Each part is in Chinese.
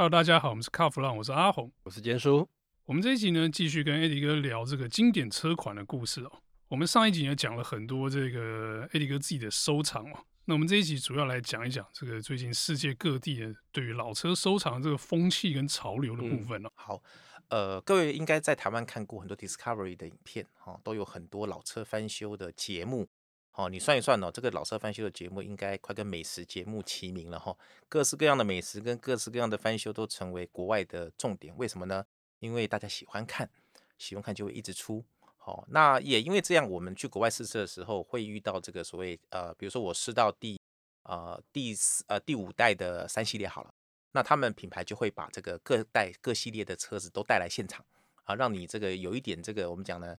Hello，大家好，我们是卡弗朗，我是阿红，我是坚叔。我们这一集呢，继续跟 Eddie 哥聊这个经典车款的故事哦。我们上一集呢讲了很多这个 Eddie 哥自己的收藏哦。那我们这一集主要来讲一讲这个最近世界各地的对于老车收藏这个风气跟潮流的部分哦。嗯、好，呃，各位应该在台湾看过很多 Discovery 的影片哈、哦，都有很多老车翻修的节目。哦，你算一算哦，这个老车翻修的节目应该快跟美食节目齐名了哈。各式各样的美食跟各式各样的翻修都成为国外的重点。为什么呢？因为大家喜欢看，喜欢看就会一直出。好，那也因为这样，我们去国外试车的时候会遇到这个所谓呃，比如说我试到第呃第四呃第五代的三系列好了，那他们品牌就会把这个各代各系列的车子都带来现场啊，让你这个有一点这个我们讲呢。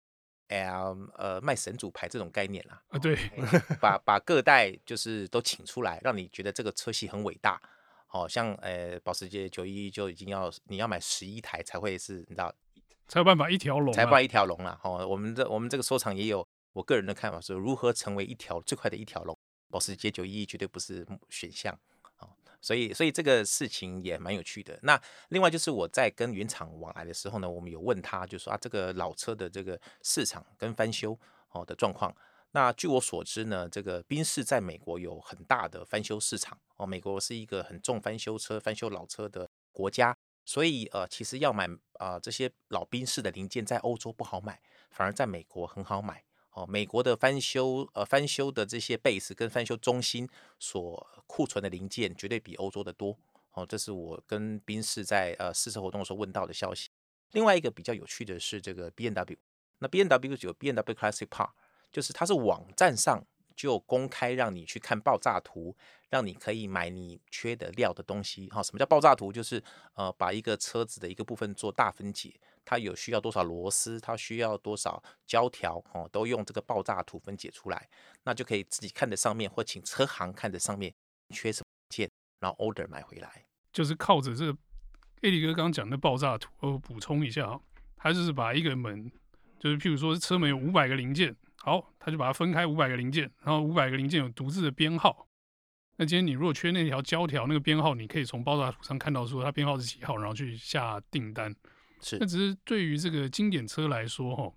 哎呃，卖神主牌这种概念啦，啊，对，把把各代就是都请出来，让你觉得这个车系很伟大，好像呃，保时捷九一一就已经要你要买十一台才会是，你知道，才有办法一条龙，才办一条龙啦。哦，我们这我们这个收藏也有我个人的看法，是如何成为一条最快的一条龙，保时捷九一一绝对不是选项。所以，所以这个事情也蛮有趣的。那另外就是我在跟原厂往来的时候呢，我们有问他，就说啊，这个老车的这个市场跟翻修哦的状况。那据我所知呢，这个宾士在美国有很大的翻修市场哦。美国是一个很重翻修车、翻修老车的国家，所以呃，其实要买啊、这些老宾士的零件，在欧洲不好买，反而在美国很好买。哦，美国的翻修呃翻修的这些 base 跟翻修中心所库存的零件绝对比欧洲的多。哦，这是我跟宾士在呃试车活动的时候问到的消息。另外一个比较有趣的是这个 BMW，那 BMW 有 BMW Classic Park，就是它是网站上就公开让你去看爆炸图，让你可以买你缺的料的东西。哈，什么叫爆炸图？就是呃把一个车子的一个部分做大分解。它有需要多少螺丝，它需要多少胶条哦，都用这个爆炸图分解出来，那就可以自己看着上面，或请车行看着上面缺什么件，然后 order 买回来。就是靠着这个艾迪哥刚刚讲的爆炸图，我补充一下啊，他就是把一个门，就是譬如说车门有五百个零件，好，他就把它分开五百个零件，然后五百个零件有独自的编号。那今天你如果缺那条胶条，那个编号你可以从爆炸图上看到说它编号是几号，然后去下订单。是，那只是对于这个经典车来说，哈，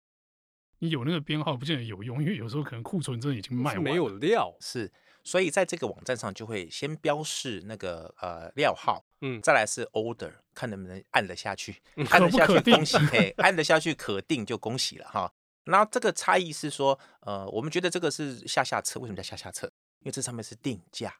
你有那个编号不见得有用，因为有时候可能库存真的已经卖完，没有料。是，所以在这个网站上就会先标示那个呃料号，嗯，再来是 order，看能不能按得下去，嗯、按得下去恭喜，嘿，按得下去可定就恭喜了哈。那这个差异是说，呃，我们觉得这个是下下策，为什么叫下下策？因为这上面是定价。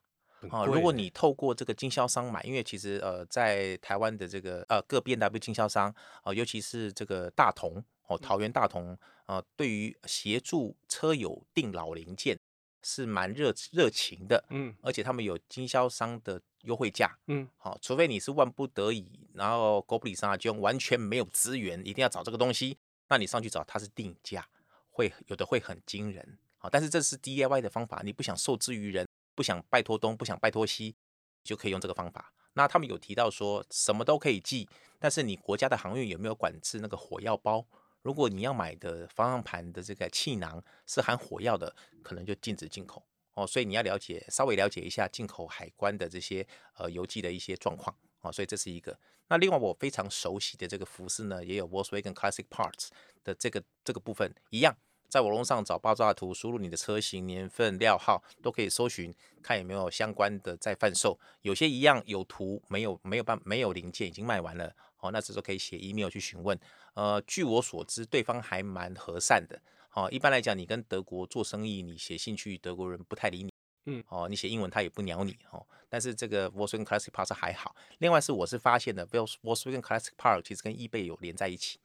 啊，如果你透过这个经销商买，因为其实呃，在台湾的这个呃各 BMW 经销商啊、呃，尤其是这个大同哦，桃园大同啊、呃，对于协助车友订老零件是蛮热热情的，嗯，而且他们有经销商的优惠价，嗯，好，除非你是万不得已，然后狗不理上就完全没有资源，一定要找这个东西，那你上去找它是定价，会有的会很惊人，好，但是这是 DIY 的方法，你不想受制于人。不想拜托东，不想拜托西，就可以用这个方法。那他们有提到说，什么都可以寄，但是你国家的航运有没有管制那个火药包？如果你要买的方向盘的这个气囊是含火药的，可能就禁止进口哦。所以你要了解，稍微了解一下进口海关的这些呃邮寄的一些状况哦。所以这是一个。那另外我非常熟悉的这个服饰呢，也有 Volkswagen Classic Parts 的这个这个部分一样。在网络上找爆炸图，输入你的车型、年份、料号，都可以搜寻，看有没有相关的在贩售。有些一样有图，没有没有办没有零件已经卖完了，哦，那这时候可以写 email 去询问。呃，据我所知，对方还蛮和善的。哦，一般来讲，你跟德国做生意，你写信去，德国人不太理你。嗯，哦，你写英文他也不鸟你。哦，但是这个 Volkswagen Classic Park 还好。另外是我是发现的，Volkswagen Classic Park 其实跟 eBay 有连在一起。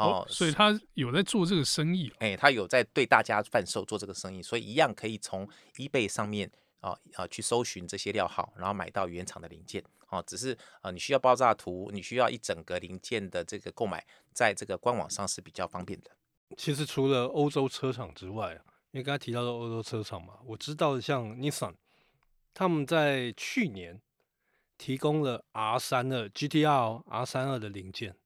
哦，所以他有在做这个生意，哎，他有在对大家贩售做这个生意，所以一样可以从 eBay 上面啊啊去搜寻这些料号，然后买到原厂的零件。哦，只是啊，你需要爆炸图，你需要一整个零件的这个购买，在这个官网上是比较方便的。其实除了欧洲车厂之外，因为刚才提到的欧洲车厂嘛，我知道像 Nissan，他们在去年提供了 R 三二 GTR R 三二的零件。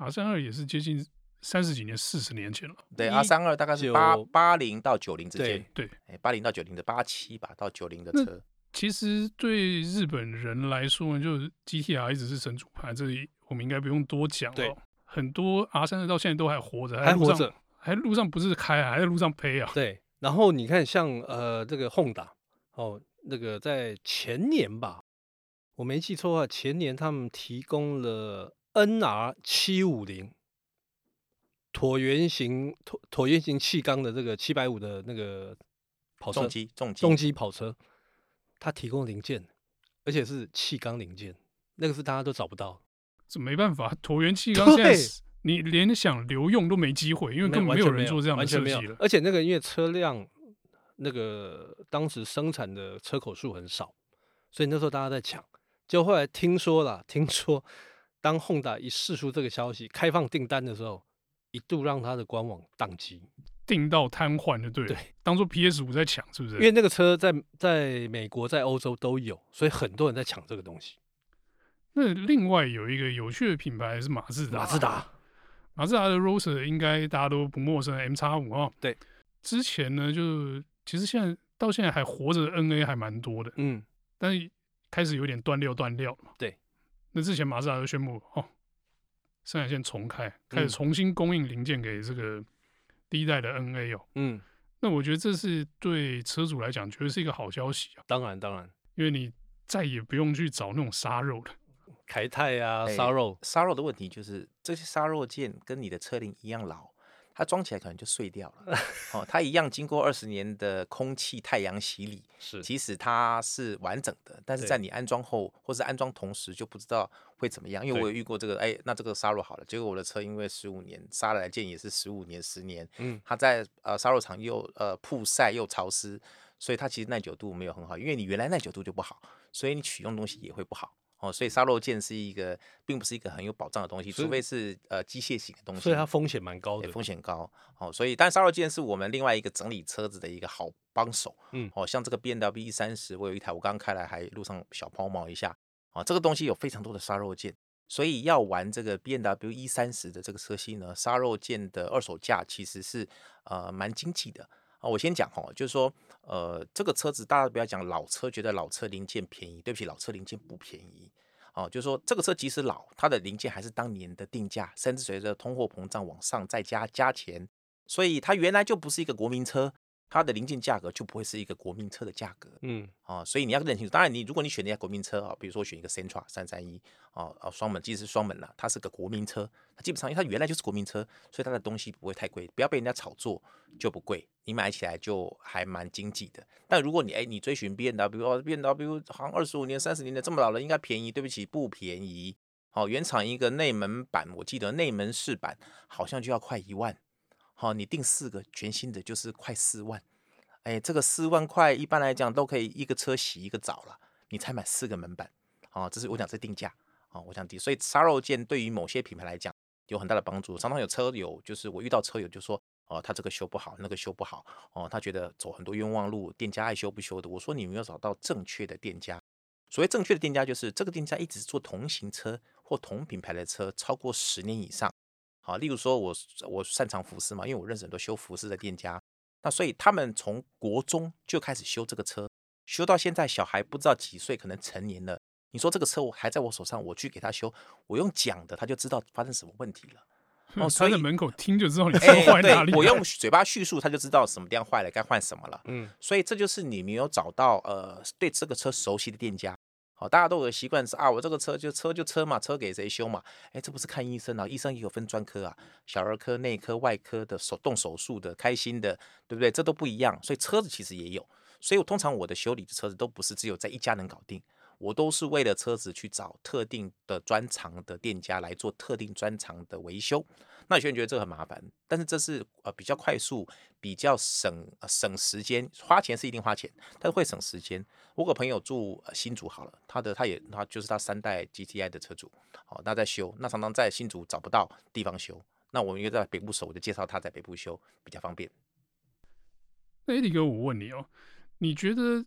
R 三二也是接近三十几年、四十年前了。对，R 三二大概是八八零到九零之间。对，哎，八零到九零的八七吧，到九零的车。其实对日本人来说呢，就是 GTR 一直是神主牌，这里我们应该不用多讲了。对，很多 R 三二到现在都还活着，还活着，还路上不是开，还在路上飞啊。对，然后你看像呃这个 Honda 哦，那个在前年吧，我没记错的话，前年他们提供了 NR 七五零。椭圆形椭椭圆形气缸的这个七百五的那个跑车，重机重机重机跑车，它提供零件，而且是气缸零件，那个是大家都找不到。这没办法，椭圆气缸现在你连想留用都没机会，因为根本没有人做这样的设计了。而且那个因为车辆那个当时生产的车口数很少，所以那时候大家在抢。就后来听说了，听说当 Honda 一释出这个消息，开放订单的时候。一度让他的官网宕机，订到瘫痪的，对，对，当做 PS 五在抢，是不是？因为那个车在在美国、在欧洲都有，所以很多人在抢这个东西。那另外有一个有趣的品牌是马自达，马自达，马自达的 Roadster 应该大家都不陌生，M 叉五啊。对，之前呢，就是其实现在到现在还活着的 NA 还蛮多的，嗯，但是开始有点断料断料了嘛。对，那之前马自达就宣布哦。生产线重开，开始重新供应零件给这个第一代的 NA 哦。嗯，那我觉得这是对车主来讲，绝对是一个好消息啊。当然，当然，因为你再也不用去找那种杀肉了，凯泰啊，杀肉，杀肉的问题就是这些杀肉件跟你的车龄一样老。它装起来可能就碎掉了，哦，它一样经过二十年的空气、太阳洗礼，是，其实它是完整的，但是在你安装后或是安装同时就不知道会怎么样，因为我有遇过这个，哎，那这个刹肉好了，结果我的车因为十五年刹来件也是十五年、十年，嗯，它在呃刹肉厂又呃曝晒又潮湿，所以它其实耐久度没有很好，因为你原来耐久度就不好，所以你取用东西也会不好。哦，所以刹肉件是一个，并不是一个很有保障的东西，除非是呃机械型的东西。所以它风险蛮高的，风险高。哦，所以但刹肉件是我们另外一个整理车子的一个好帮手。嗯，哦，像这个 B N W E 三十我有一台，我刚刚开来还路上小抛锚一下。哦，这个东西有非常多的刹肉件，所以要玩这个 B N W E 三十的这个车系呢，刹肉件的二手价其实是呃蛮经济的。啊，我先讲哦，就是说，呃，这个车子大家不要讲老车，觉得老车零件便宜，对不起，老车零件不便宜。哦，就是说，这个车即使老，它的零件还是当年的定价，甚至随着通货膨胀往上再加加钱，所以它原来就不是一个国民车。它的零件价格就不会是一个国民车的价格，嗯，啊，所以你要认清楚。当然，你如果你选一家国民车啊，比如说选一个 Sentra 三三一，啊啊双门，即使是双门了，它是个国民车，它基本上因为它原来就是国民车，所以它的东西不会太贵，不要被人家炒作就不贵，你买起来就还蛮经济的。但如果你哎你追寻 BMW 哦，BMW 好像二十五年、三十年的这么老了，应该便宜？对不起，不便宜。好，原厂一个内门版，我记得内门饰板好像就要快一万。好，你订四个全新的就是快四万，哎，这个四万块一般来讲都可以一个车洗一个澡了，你才买四个门板，啊，这是我讲这定价，啊，我讲低，所以刹肉件对于某些品牌来讲有很大的帮助。常常有车友就是我遇到车友就说，哦，他这个修不好，那个修不好，哦，他觉得走很多冤枉路，店家爱修不修的。我说你没有找到正确的店家，所谓正确的店家就是这个店家一直做同型车或同品牌的车超过十年以上。好，例如说我我擅长服饰嘛，因为我认识很多修服饰的店家，那所以他们从国中就开始修这个车，修到现在小孩不知道几岁，可能成年了。你说这个车我还在我手上，我去给他修，我用讲的他就知道发生什么问题了。哦，所以在门口听就知道你车坏哪里。对，我用嘴巴叙述，他就知道什么地方坏了，该换什么了。嗯，所以这就是你没有找到呃对这个车熟悉的店家。好，大家都有个习惯是啊，我这个车就车就车嘛，车给谁修嘛？哎，这不是看医生啊，医生也有分专科啊，小儿科、内科、外科的手动手术的、开心的，对不对？这都不一样，所以车子其实也有。所以我通常我的修理的车子都不是只有在一家能搞定，我都是为了车子去找特定的专长的店家来做特定专长的维修。那有些人觉得这个很麻烦，但是这是呃比较快速、比较省、省时间，花钱是一定花钱，但是会省时间。我个朋友住呃新竹好了，他的他也他就是他三代 GTI 的车主，好，那在修，那常常在新竹找不到地方修，那我们又在北部熟，我就介绍他在北部修比较方便。那 Eddie 哥，我问你哦，你觉得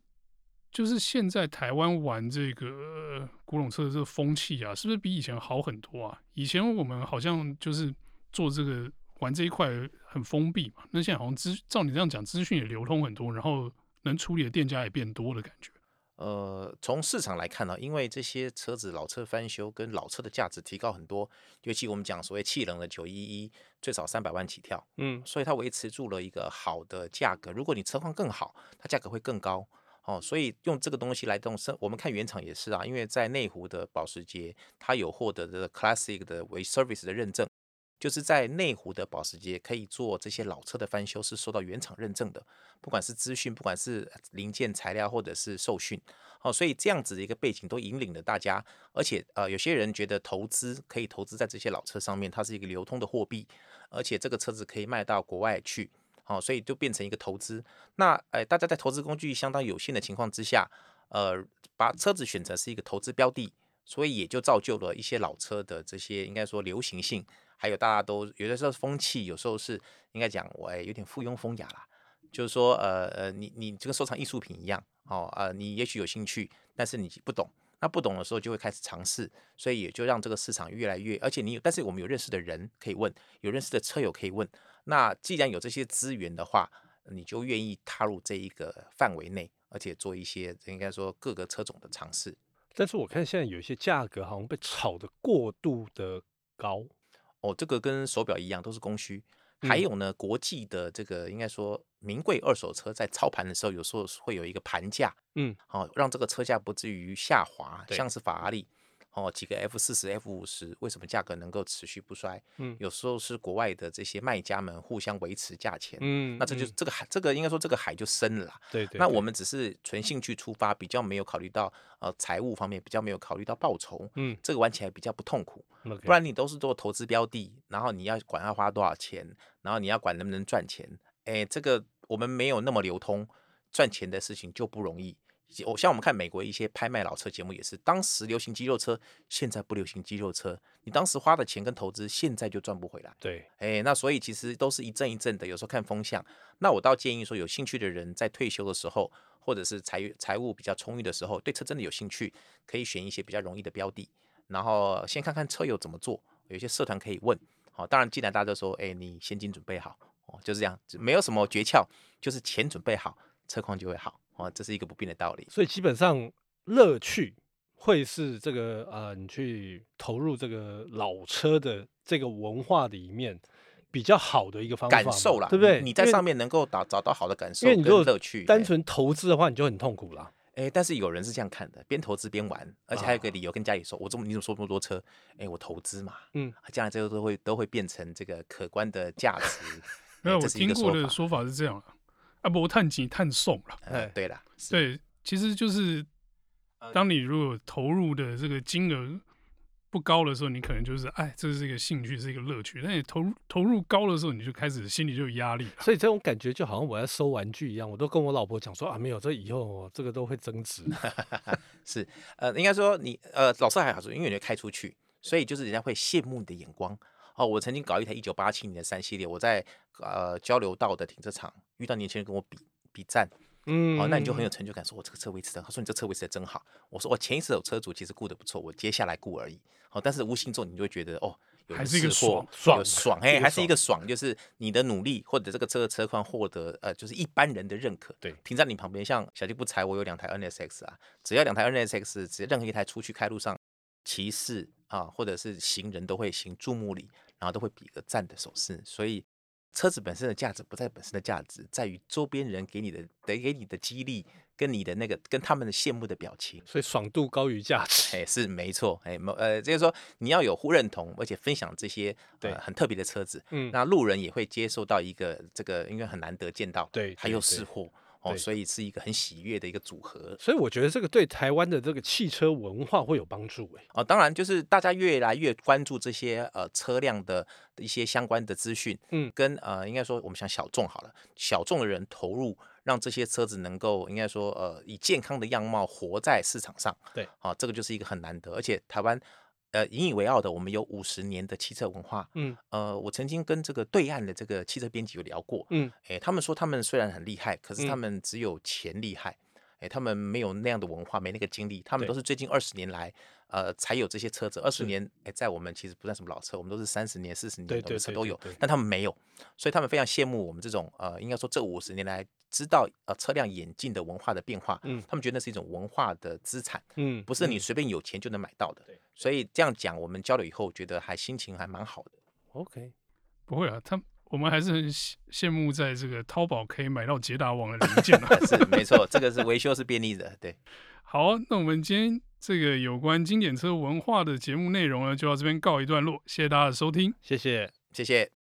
就是现在台湾玩这个古董车的这个风气啊，是不是比以前好很多啊？以前我们好像就是。做这个玩这一块很封闭嘛，那现在好像资照你这样讲，资讯也流通很多，然后能处理的店家也变多的感觉。呃，从市场来看呢，因为这些车子老车翻修跟老车的价值提高很多，尤其我们讲所谓气冷的九一一，最少三百万起跳，嗯，所以它维持住了一个好的价格。如果你车况更好，它价格会更高哦。所以用这个东西来动身，我们看原厂也是啊，因为在内湖的保时捷，它有获得的 Classic 的为 Service 的认证。就是在内湖的保时捷可以做这些老车的翻修，是受到原厂认证的，不管是资讯，不管是零件材料，或者是受训，哦，所以这样子的一个背景都引领了大家，而且呃，有些人觉得投资可以投资在这些老车上面，它是一个流通的货币，而且这个车子可以卖到国外去，哦，所以就变成一个投资。那呃，大家在投资工具相当有限的情况之下，呃，把车子选择是一个投资标的，所以也就造就了一些老车的这些应该说流行性。还有大家都有的时候风气，有时候是应该讲我哎有点附庸风雅啦，就是说呃呃你你这个收藏艺术品一样哦呃你也许有兴趣，但是你不懂，那不懂的时候就会开始尝试，所以也就让这个市场越来越，而且你有，但是我们有认识的人可以问，有认识的车友可以问，那既然有这些资源的话，你就愿意踏入这一个范围内，而且做一些应该说各个车种的尝试。但是我看现在有一些价格好像被炒得过度的高。哦，这个跟手表一样，都是供需。还有呢，国际的这个应该说名贵二手车在操盘的时候，有时候会有一个盘价，嗯，好、哦，让这个车价不至于下滑，对像是法拉利。哦，几个 F 四十、F 五十，为什么价格能够持续不衰？嗯，有时候是国外的这些卖家们互相维持价钱。嗯，那这就是这个海，这个应该说这个海就深了啦。对，对对。那我们只是纯兴趣出发，比较没有考虑到呃财务方面，比较没有考虑到报酬。嗯，这个玩起来比较不痛苦。不然你都是做投资标的，然后你要管要花多少钱，然后你要管能不能赚钱。哎，这个我们没有那么流通，赚钱的事情就不容易。我像我们看美国一些拍卖老车节目也是，当时流行肌肉车，现在不流行肌肉车，你当时花的钱跟投资，现在就赚不回来。对，哎，那所以其实都是一阵一阵的，有时候看风向。那我倒建议说，有兴趣的人在退休的时候，或者是财财务比较充裕的时候，对车真的有兴趣，可以选一些比较容易的标的，然后先看看车友怎么做，有些社团可以问。好，当然既然大家都说，哎，你现金准备好，哦，就是这样，没有什么诀窍，就是钱准备好，车况就会好。哦，这是一个不变的道理。所以基本上乐趣会是这个呃，你去投入这个老车的这个文化里面比较好的一个方法，感受啦，对不对？你在上面能够找找到好的感受，因为你如果乐趣。单纯投资的话，你就很痛苦啦。哎，但是有人是这样看的，边投资边玩，而且还有一个理由跟家里说：“我这么你怎么说这么多车？哎，我投资嘛，嗯，将来这个都会都会变成这个可观的价值。”没有，我听过的说法是这样。啊不，探几探送了。哎，对了，对，其实就是，当你如果投入的这个金额不高的时候，你可能就是，哎，这是一个兴趣，是一个乐趣。但你投入投入高的时候，你就开始心里就有压力了。所以这种感觉就好像我在收玩具一样，我都跟我老婆讲说啊，没有，这以后这个都会增值。是，呃，应该说你，呃，老师还好说，因为你会开出去，所以就是人家会羡慕你的眼光。哦，我曾经搞一台一九八七年的三系列，我在呃交流道的停车场遇到年轻人跟我比比赞，嗯，哦，那你就很有成就感，说我这个车维持的，他说你这车维持的真好，我说我前一手车主其实顾得不错，我接下来顾而已，哦，但是无形中你就会觉得哦，还是一个爽爽爽，哎，还是一个爽，就是你的努力或者这个车的车况获得呃，就是一般人的认可，对，停在你旁边，像小弟不才，我有两台 NSX 啊，只要两台 NSX，只要任何一台出去开路上，骑士啊或者是行人都会行注目礼。然后都会比个赞的手势，所以车子本身的价值不在本身的价值，在于周边人给你的得给你的激励，跟你的那个跟他们的羡慕的表情，所以爽度高于价值，哎，是没错，哎，呃，就是说你要有互认同，而且分享这些对、呃、很特别的车子，嗯，那路人也会接受到一个这个，因为很难得见到，对，还有试货。哦，所以是一个很喜悦的一个组合，所以我觉得这个对台湾的这个汽车文化会有帮助诶。哦，当然就是大家越来越关注这些呃车辆的一些相关的资讯，嗯，跟呃应该说我们想小众好了，小众的人投入，让这些车子能够应该说呃以健康的样貌活在市场上，对，啊，这个就是一个很难得，而且台湾。呃，引以为傲的，我们有五十年的汽车文化。嗯，呃，我曾经跟这个对岸的这个汽车编辑有聊过。嗯，哎，他们说他们虽然很厉害，可是他们只有钱厉害。他们没有那样的文化，没那个经历。他们都是最近二十年来，呃，才有这些车子。二十年，哎，在我们其实不算什么老车，我们都是三十年、四十年的车都有。但他们没有，所以他们非常羡慕我们这种呃，应该说这五十年来知道呃车辆演进的文化的变化，嗯他们觉得那是一种文化的资产，嗯，不是你随便有钱就能买到的。对所以这样讲，我们交流以后觉得还心情还蛮好的。OK，不会啊，他我们还是很羡羡慕在这个淘宝可以买到捷达网的零件啊。是没错，这个是维修是便利的，对。好，那我们今天这个有关经典车文化的节目内容呢，就到这边告一段落，谢谢大家的收听。谢谢。谢谢。